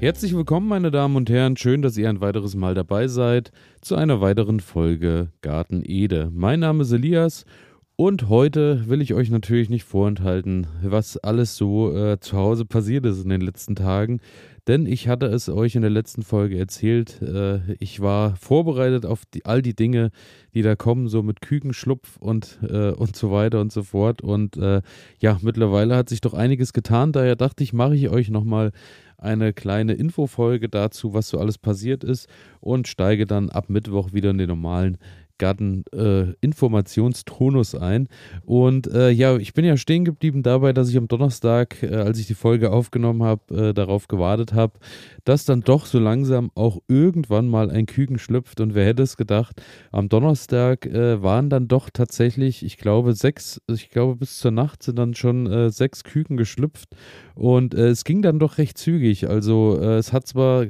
Herzlich willkommen, meine Damen und Herren. Schön, dass ihr ein weiteres Mal dabei seid zu einer weiteren Folge Garten Ede. Mein Name ist Elias und heute will ich euch natürlich nicht vorenthalten, was alles so äh, zu Hause passiert ist in den letzten Tagen. Denn ich hatte es euch in der letzten Folge erzählt. Äh, ich war vorbereitet auf die, all die Dinge, die da kommen, so mit Kükenschlupf und, äh, und so weiter und so fort. Und äh, ja, mittlerweile hat sich doch einiges getan. Daher dachte ich, mache ich euch nochmal eine kleine Infofolge dazu, was so alles passiert ist und steige dann ab Mittwoch wieder in den normalen Garten äh, ein. Und äh, ja, ich bin ja stehen geblieben dabei, dass ich am Donnerstag, äh, als ich die Folge aufgenommen habe, äh, darauf gewartet habe, dass dann doch so langsam auch irgendwann mal ein Küken schlüpft. Und wer hätte es gedacht, am Donnerstag äh, waren dann doch tatsächlich, ich glaube, sechs, ich glaube, bis zur Nacht sind dann schon äh, sechs Küken geschlüpft. Und es ging dann doch recht zügig. Also es hat zwar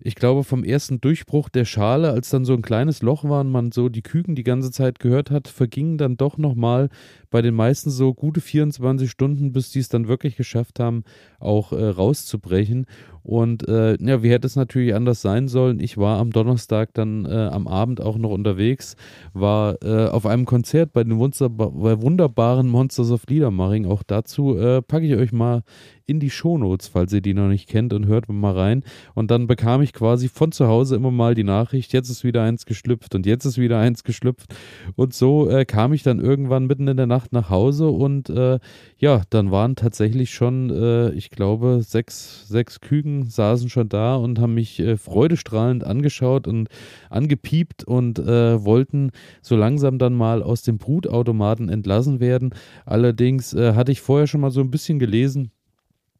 ich glaube, vom ersten Durchbruch der Schale, als dann so ein kleines Loch war und man so die Küken die ganze Zeit gehört hat, vergingen dann doch nochmal bei den meisten so gute 24 Stunden, bis die es dann wirklich geschafft haben, auch äh, rauszubrechen. Und äh, ja, wie hätte es natürlich anders sein sollen? Ich war am Donnerstag dann äh, am Abend auch noch unterwegs, war äh, auf einem Konzert bei den wunderbaren Monsters of Liedermaring. Auch dazu äh, packe ich euch mal in die Shownotes, falls ihr die noch nicht kennt und hört mal rein. Und dann bekam ich quasi von zu Hause immer mal die Nachricht, jetzt ist wieder eins geschlüpft und jetzt ist wieder eins geschlüpft. Und so äh, kam ich dann irgendwann mitten in der Nacht nach Hause und äh, ja, dann waren tatsächlich schon, äh, ich glaube, sechs, sechs Küken saßen schon da und haben mich äh, freudestrahlend angeschaut und angepiept und äh, wollten so langsam dann mal aus dem Brutautomaten entlassen werden. Allerdings äh, hatte ich vorher schon mal so ein bisschen gelesen,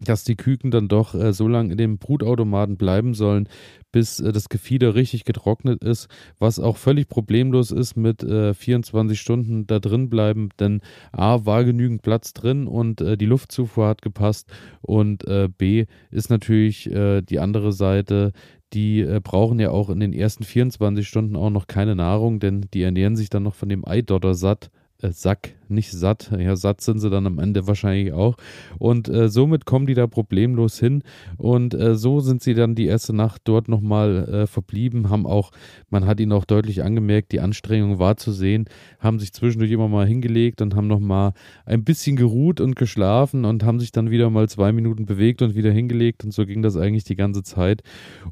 dass die Küken dann doch äh, so lange in dem Brutautomaten bleiben sollen, bis äh, das Gefieder richtig getrocknet ist, was auch völlig problemlos ist mit äh, 24 Stunden da drin bleiben, denn A war genügend Platz drin und äh, die Luftzufuhr hat gepasst und äh, B ist natürlich äh, die andere Seite, die brauchen ja auch in den ersten 24 Stunden auch noch keine Nahrung, denn die ernähren sich dann noch von dem Eidotter satt Sack, nicht satt. Ja, satt sind sie dann am Ende wahrscheinlich auch. Und äh, somit kommen die da problemlos hin. Und äh, so sind sie dann die erste Nacht dort nochmal äh, verblieben. Haben auch, man hat ihnen auch deutlich angemerkt, die Anstrengung war zu sehen. Haben sich zwischendurch immer mal hingelegt und haben nochmal ein bisschen geruht und geschlafen und haben sich dann wieder mal zwei Minuten bewegt und wieder hingelegt. Und so ging das eigentlich die ganze Zeit.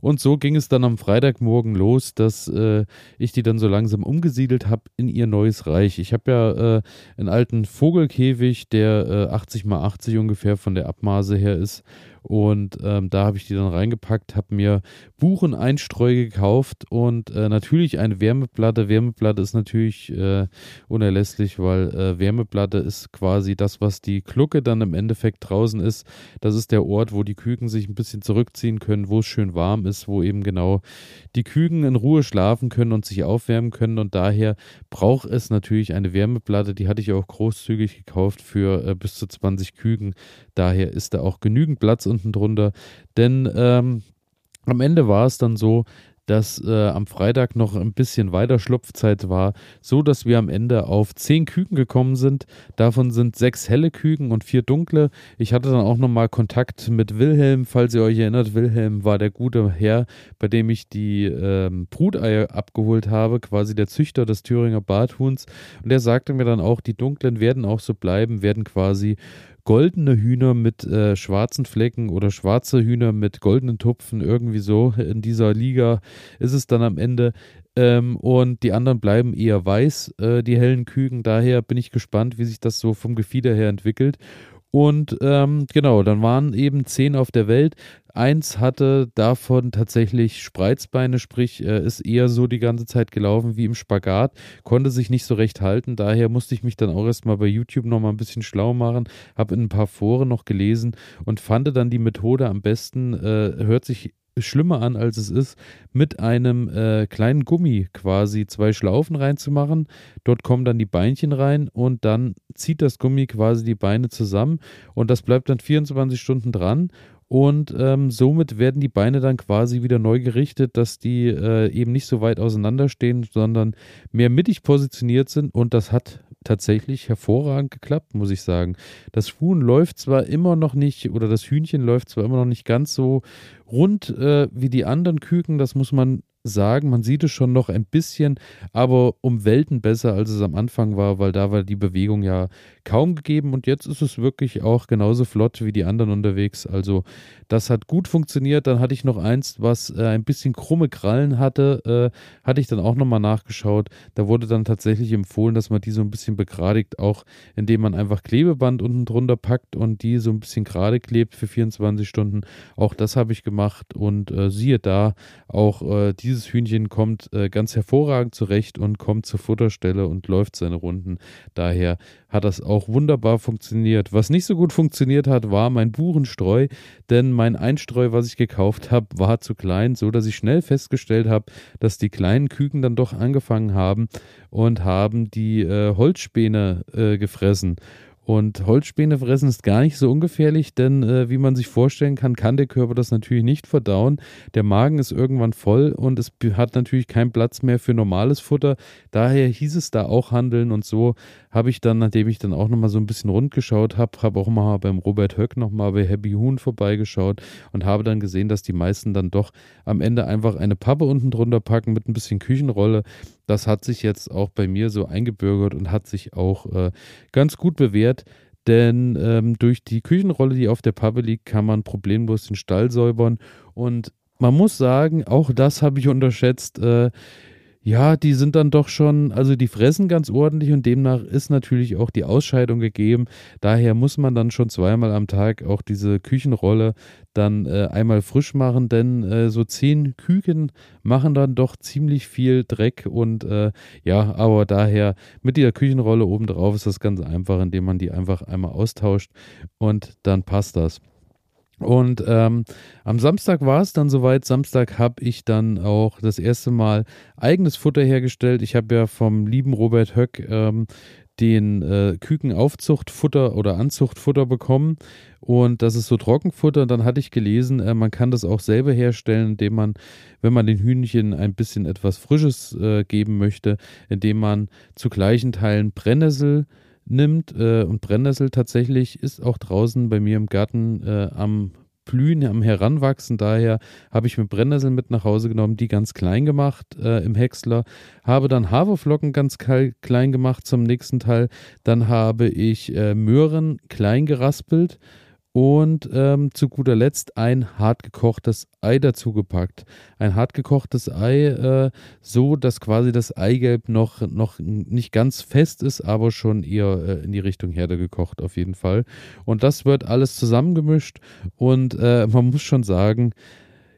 Und so ging es dann am Freitagmorgen los, dass äh, ich die dann so langsam umgesiedelt habe in ihr neues Reich. Ich habe ja äh, einen alten Vogelkäfig, der äh, 80 mal 80 ungefähr von der Abmaße her ist. Und ähm, da habe ich die dann reingepackt, habe mir Bucheneinstreu gekauft und äh, natürlich eine Wärmeplatte. Wärmeplatte ist natürlich äh, unerlässlich, weil äh, Wärmeplatte ist quasi das, was die Glucke dann im Endeffekt draußen ist. Das ist der Ort, wo die Küken sich ein bisschen zurückziehen können, wo es schön warm ist, wo eben genau die Küken in Ruhe schlafen können und sich aufwärmen können. Und daher braucht es natürlich eine Wärmeplatte. Die hatte ich auch großzügig gekauft für äh, bis zu 20 Küken. Daher ist da auch genügend Platz unten drunter. Denn ähm, am Ende war es dann so, dass äh, am Freitag noch ein bisschen weiter Schlupfzeit war, so dass wir am Ende auf zehn Küken gekommen sind. Davon sind sechs helle Küken und vier dunkle. Ich hatte dann auch nochmal Kontakt mit Wilhelm, falls ihr euch erinnert. Wilhelm war der gute Herr, bei dem ich die ähm, Bruteier abgeholt habe, quasi der Züchter des Thüringer Barthuhns. Und er sagte mir dann auch, die dunklen werden auch so bleiben, werden quasi goldene Hühner mit äh, schwarzen Flecken oder schwarze Hühner mit goldenen Tupfen, irgendwie so. In dieser Liga ist es dann am Ende. Ähm, und die anderen bleiben eher weiß, äh, die hellen Küken. Daher bin ich gespannt, wie sich das so vom Gefieder her entwickelt. Und ähm, genau, dann waren eben zehn auf der Welt. Eins hatte davon tatsächlich Spreizbeine, sprich, äh, ist eher so die ganze Zeit gelaufen wie im Spagat, konnte sich nicht so recht halten. Daher musste ich mich dann auch erstmal bei YouTube nochmal ein bisschen schlau machen, habe in ein paar Foren noch gelesen und fand dann die Methode am besten, äh, hört sich schlimmer an, als es ist, mit einem äh, kleinen Gummi quasi zwei Schlaufen reinzumachen. Dort kommen dann die Beinchen rein und dann zieht das Gummi quasi die Beine zusammen und das bleibt dann 24 Stunden dran Und ähm, somit werden die Beine dann quasi wieder neu gerichtet, dass die äh, eben nicht so weit auseinander stehen, sondern mehr mittig positioniert sind. Und das hat tatsächlich hervorragend geklappt, muss ich sagen. Das Huhn läuft zwar immer noch nicht, oder das Hühnchen läuft zwar immer noch nicht ganz so rund äh, wie die anderen Küken, das muss man sagen. Man sieht es schon noch ein bisschen, aber um Welten besser, als es am Anfang war, weil da war die Bewegung ja kaum gegeben und jetzt ist es wirklich auch genauso flott wie die anderen unterwegs. Also das hat gut funktioniert. Dann hatte ich noch eins, was äh, ein bisschen krumme Krallen hatte, äh, hatte ich dann auch nochmal nachgeschaut. Da wurde dann tatsächlich empfohlen, dass man die so ein bisschen begradigt, auch indem man einfach Klebeband unten drunter packt und die so ein bisschen gerade klebt für 24 Stunden. Auch das habe ich gemacht und äh, siehe da, auch äh, diese dieses Hühnchen kommt äh, ganz hervorragend zurecht und kommt zur Futterstelle und läuft seine Runden. Daher hat das auch wunderbar funktioniert. Was nicht so gut funktioniert hat, war mein Buchenstreu, denn mein Einstreu, was ich gekauft habe, war zu klein, so dass ich schnell festgestellt habe, dass die kleinen Küken dann doch angefangen haben und haben die äh, Holzspäne äh, gefressen. Und Holzspäne fressen ist gar nicht so ungefährlich, denn äh, wie man sich vorstellen kann, kann der Körper das natürlich nicht verdauen. Der Magen ist irgendwann voll und es hat natürlich keinen Platz mehr für normales Futter. Daher hieß es da auch handeln und so habe ich dann, nachdem ich dann auch nochmal so ein bisschen rund geschaut habe, habe auch mal beim Robert Höck nochmal bei Happy Huhn vorbeigeschaut und habe dann gesehen, dass die meisten dann doch am Ende einfach eine Pappe unten drunter packen mit ein bisschen Küchenrolle das hat sich jetzt auch bei mir so eingebürgert und hat sich auch äh, ganz gut bewährt. Denn ähm, durch die Küchenrolle, die auf der Pappe liegt, kann man problemlos den Stall säubern. Und man muss sagen, auch das habe ich unterschätzt. Äh, ja, die sind dann doch schon, also die fressen ganz ordentlich und demnach ist natürlich auch die Ausscheidung gegeben. Daher muss man dann schon zweimal am Tag auch diese Küchenrolle dann äh, einmal frisch machen, denn äh, so zehn Küken machen dann doch ziemlich viel Dreck und äh, ja, aber daher mit der Küchenrolle obendrauf ist das ganz einfach, indem man die einfach einmal austauscht und dann passt das. Und ähm, am Samstag war es dann soweit. Samstag habe ich dann auch das erste Mal eigenes Futter hergestellt. Ich habe ja vom lieben Robert Höck ähm, den äh, Kükenaufzuchtfutter oder Anzuchtfutter bekommen. Und das ist so Trockenfutter. Dann hatte ich gelesen, äh, man kann das auch selber herstellen, indem man, wenn man den Hühnchen ein bisschen etwas Frisches äh, geben möchte, indem man zu gleichen Teilen Brennnessel, nimmt. Äh, und Brennnessel tatsächlich ist auch draußen bei mir im Garten äh, am Blühen, am Heranwachsen. Daher habe ich mir Brennnesseln mit nach Hause genommen, die ganz klein gemacht äh, im Häcksler. Habe dann Haferflocken ganz klein gemacht zum nächsten Teil. Dann habe ich äh, Möhren klein geraspelt und ähm, zu guter Letzt ein hartgekochtes Ei dazugepackt. Ein hartgekochtes Ei, äh, so dass quasi das Eigelb noch, noch nicht ganz fest ist, aber schon eher äh, in die Richtung Herde gekocht auf jeden Fall. Und das wird alles zusammengemischt und äh, man muss schon sagen,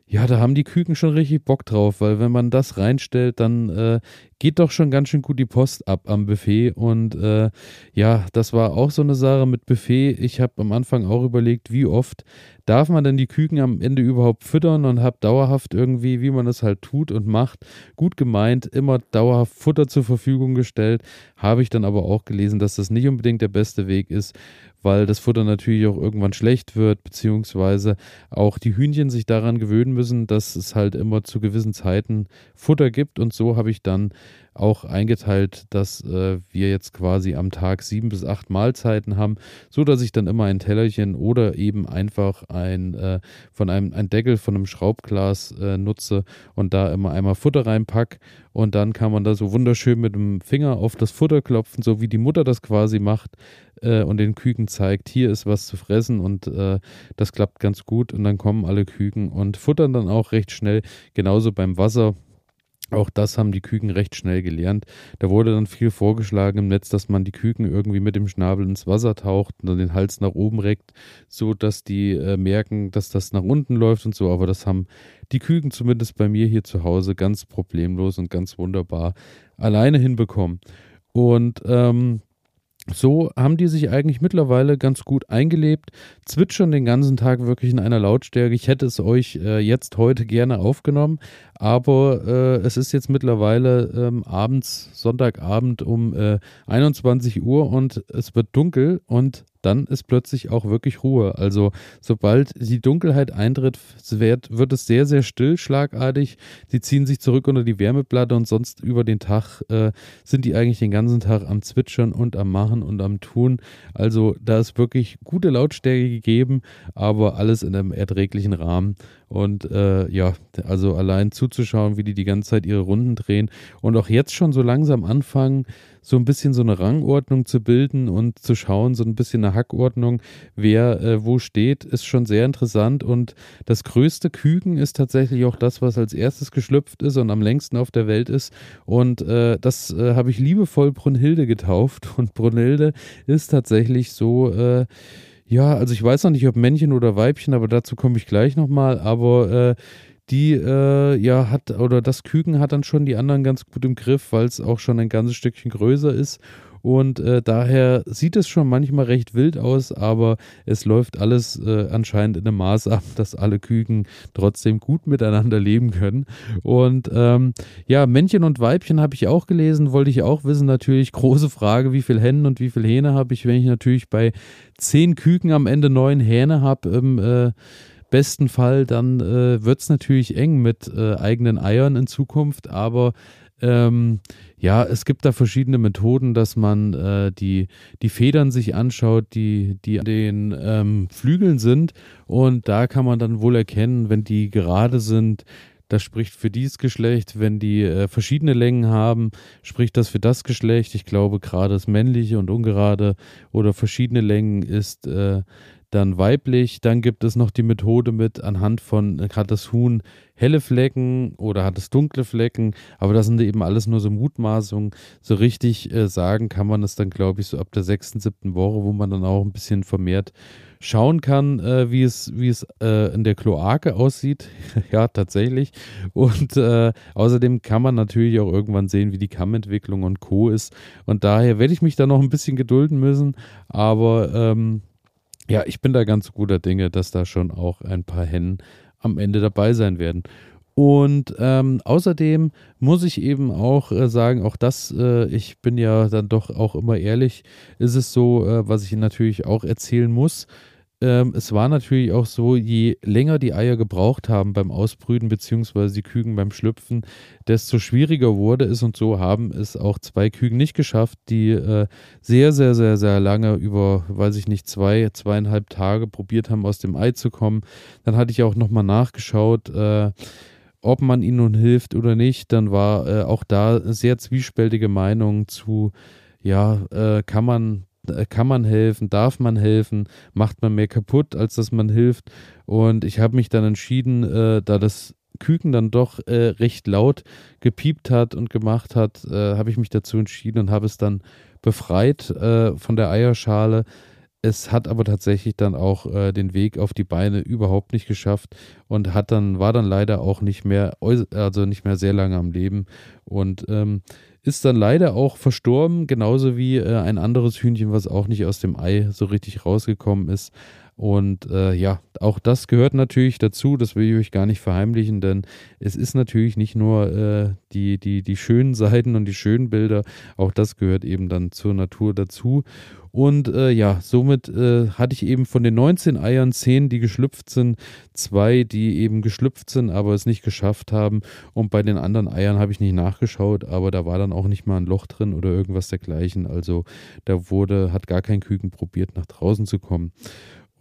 ja, da haben die Küken schon richtig Bock drauf, weil wenn man das reinstellt, dann äh, geht doch schon ganz schön gut die Post ab am Buffet. Und äh, ja, das war auch so eine Sache mit Buffet. Ich habe am Anfang auch überlegt, wie oft darf man denn die Küken am Ende überhaupt füttern und habe dauerhaft irgendwie, wie man es halt tut und macht, gut gemeint, immer dauerhaft Futter zur Verfügung gestellt. Habe ich dann aber auch gelesen, dass das nicht unbedingt der beste Weg ist, weil das Futter natürlich auch irgendwann schlecht wird, beziehungsweise auch die Hühnchen sich daran gewöhnen müssen, dass es halt immer zu gewissen Zeiten Futter gibt. Und so habe ich dann auch eingeteilt, dass äh, wir jetzt quasi am Tag sieben bis acht Mahlzeiten haben, so dass ich dann immer ein Tellerchen oder eben einfach ein äh, von einem ein Deckel von einem Schraubglas äh, nutze und da immer einmal Futter reinpack. Und dann kann man da so wunderschön mit dem Finger auf das Futter klopfen, so wie die Mutter das quasi macht äh, und den Küken zeigt, hier ist was zu fressen und äh, das klappt ganz gut. Und dann kommen alle Küken und futtern dann auch recht schnell, genauso beim Wasser auch das haben die Küken recht schnell gelernt. Da wurde dann viel vorgeschlagen im Netz, dass man die Küken irgendwie mit dem Schnabel ins Wasser taucht und dann den Hals nach oben reckt, so dass die äh, merken, dass das nach unten läuft und so. Aber das haben die Küken zumindest bei mir hier zu Hause ganz problemlos und ganz wunderbar alleine hinbekommen. Und ähm, so haben die sich eigentlich mittlerweile ganz gut eingelebt, zwitschern den ganzen Tag wirklich in einer Lautstärke. Ich hätte es euch äh, jetzt heute gerne aufgenommen, aber äh, es ist jetzt mittlerweile ähm, abends, Sonntagabend um äh, 21 Uhr und es wird dunkel und dann ist plötzlich auch wirklich Ruhe. Also sobald die Dunkelheit eintritt, wird, es sehr, sehr still, schlagartig. Sie ziehen sich zurück unter die Wärmeplatte und sonst über den Tag äh, sind die eigentlich den ganzen Tag am Zwitschern und am Machen und am Tun. Also da ist wirklich gute Lautstärke gegeben, aber alles in einem erträglichen Rahmen. Und äh, ja, also allein zuzuschauen, wie die die ganze Zeit ihre Runden drehen und auch jetzt schon so langsam anfangen, so ein bisschen so eine Rangordnung zu bilden und zu schauen, so ein bisschen eine Hackordnung, wer äh, wo steht, ist schon sehr interessant. Und das größte Küken ist tatsächlich auch das, was als erstes geschlüpft ist und am längsten auf der Welt ist. Und äh, das äh, habe ich liebevoll Brunhilde getauft. Und Brunhilde ist tatsächlich so, äh, ja, also ich weiß noch nicht, ob Männchen oder Weibchen, aber dazu komme ich gleich nochmal. Aber äh, die äh, ja hat oder das Küken hat dann schon die anderen ganz gut im Griff, weil es auch schon ein ganzes Stückchen größer ist und äh, daher sieht es schon manchmal recht wild aus, aber es läuft alles äh, anscheinend in einem Maß ab, dass alle Küken trotzdem gut miteinander leben können. Und ähm, ja, Männchen und Weibchen habe ich auch gelesen, wollte ich auch wissen. Natürlich große Frage, wie viele Hennen und wie viele Hähne habe ich, wenn ich natürlich bei zehn Küken am Ende neun Hähne habe im äh, besten Fall, dann äh, wird es natürlich eng mit äh, eigenen Eiern in Zukunft, aber ähm, ja, es gibt da verschiedene Methoden, dass man äh, die, die Federn sich anschaut, die, die an den ähm, Flügeln sind. Und da kann man dann wohl erkennen, wenn die gerade sind, das spricht für dieses Geschlecht. Wenn die äh, verschiedene Längen haben, spricht das für das Geschlecht. Ich glaube, gerade das männliche und ungerade oder verschiedene Längen ist äh, dann weiblich. Dann gibt es noch die Methode mit anhand von, hat das Huhn helle Flecken oder hat es dunkle Flecken, aber das sind eben alles nur so Mutmaßungen. So richtig äh, sagen kann man es dann, glaube ich, so ab der sechsten, siebten Woche, wo man dann auch ein bisschen vermehrt schauen kann, äh, wie es, wie es äh, in der Kloake aussieht. ja, tatsächlich. Und äh, außerdem kann man natürlich auch irgendwann sehen, wie die Kammentwicklung und Co. ist. Und daher werde ich mich da noch ein bisschen gedulden müssen. Aber ähm, ja, ich bin da ganz guter Dinge, dass da schon auch ein paar Hennen am Ende dabei sein werden. Und ähm, außerdem muss ich eben auch äh, sagen, auch das, äh, ich bin ja dann doch auch immer ehrlich, ist es so, äh, was ich natürlich auch erzählen muss ähm, es war natürlich auch so, je länger die Eier gebraucht haben beim Ausbrüten, beziehungsweise die Küken beim Schlüpfen, desto schwieriger wurde es und so haben es auch zwei Küken nicht geschafft, die äh, sehr, sehr, sehr, sehr lange über, weiß ich nicht, zwei, zweieinhalb Tage probiert haben, aus dem Ei zu kommen. Dann hatte ich auch nochmal nachgeschaut, äh, ob man ihnen nun hilft oder nicht. Dann war äh, auch da sehr zwiespältige Meinung zu, ja, äh, kann man kann man helfen, darf man helfen, macht man mehr kaputt, als dass man hilft. Und ich habe mich dann entschieden, äh, da das Küken dann doch äh, recht laut gepiept hat und gemacht hat, äh, habe ich mich dazu entschieden und habe es dann befreit äh, von der Eierschale. Es hat aber tatsächlich dann auch äh, den Weg auf die Beine überhaupt nicht geschafft und hat dann, war dann leider auch nicht mehr, also nicht mehr sehr lange am Leben. Und ähm, ist dann leider auch verstorben, genauso wie äh, ein anderes Hühnchen, was auch nicht aus dem Ei so richtig rausgekommen ist. Und äh, ja, auch das gehört natürlich dazu, das will ich euch gar nicht verheimlichen, denn es ist natürlich nicht nur äh, die, die, die schönen Seiten und die schönen Bilder, auch das gehört eben dann zur Natur dazu. Und äh, ja, somit äh, hatte ich eben von den 19 Eiern 10, die geschlüpft sind, zwei, die eben geschlüpft sind, aber es nicht geschafft haben. Und bei den anderen Eiern habe ich nicht nachgeschaut, aber da war dann auch nicht mal ein Loch drin oder irgendwas dergleichen. Also da wurde, hat gar kein Küken probiert, nach draußen zu kommen.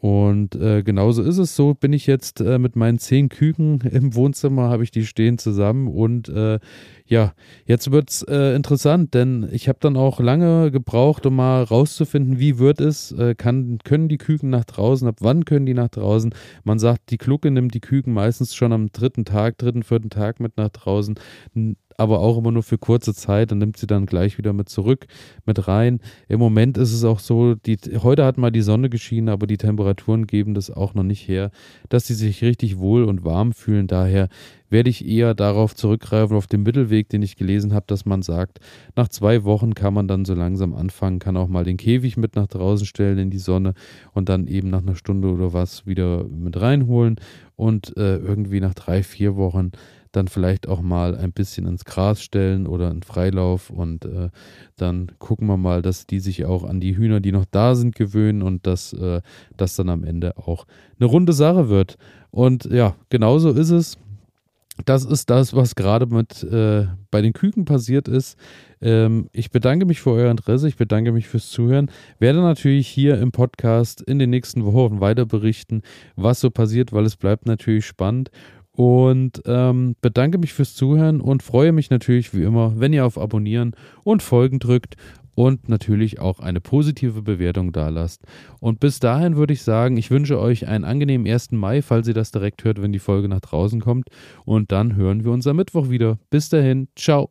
Und äh, genauso ist es. So bin ich jetzt äh, mit meinen zehn Küken im Wohnzimmer, habe ich die stehen zusammen. Und äh, ja, jetzt wird es äh, interessant, denn ich habe dann auch lange gebraucht, um mal rauszufinden, wie wird es, äh, kann, können die Küken nach draußen, ab wann können die nach draußen. Man sagt, die Klucke nimmt die Küken meistens schon am dritten Tag, dritten, vierten Tag mit nach draußen aber auch immer nur für kurze Zeit und nimmt sie dann gleich wieder mit zurück, mit rein. Im Moment ist es auch so, die, heute hat mal die Sonne geschienen, aber die Temperaturen geben das auch noch nicht her, dass sie sich richtig wohl und warm fühlen. Daher werde ich eher darauf zurückgreifen, auf den Mittelweg, den ich gelesen habe, dass man sagt, nach zwei Wochen kann man dann so langsam anfangen, kann auch mal den Käfig mit nach draußen stellen in die Sonne und dann eben nach einer Stunde oder was wieder mit reinholen und äh, irgendwie nach drei, vier Wochen dann vielleicht auch mal ein bisschen ins Gras stellen oder in Freilauf und äh, dann gucken wir mal, dass die sich auch an die Hühner, die noch da sind, gewöhnen und dass äh, das dann am Ende auch eine runde Sache wird. Und ja, genauso ist es. Das ist das, was gerade mit äh, bei den Küken passiert ist. Ähm, ich bedanke mich für euer Interesse, ich bedanke mich fürs Zuhören. Werde natürlich hier im Podcast in den nächsten Wochen weiter berichten, was so passiert, weil es bleibt natürlich spannend. Und ähm, bedanke mich fürs Zuhören und freue mich natürlich wie immer, wenn ihr auf Abonnieren und Folgen drückt und natürlich auch eine positive Bewertung da lasst. Und bis dahin würde ich sagen, ich wünsche euch einen angenehmen 1. Mai, falls ihr das direkt hört, wenn die Folge nach draußen kommt. Und dann hören wir uns am Mittwoch wieder. Bis dahin, ciao.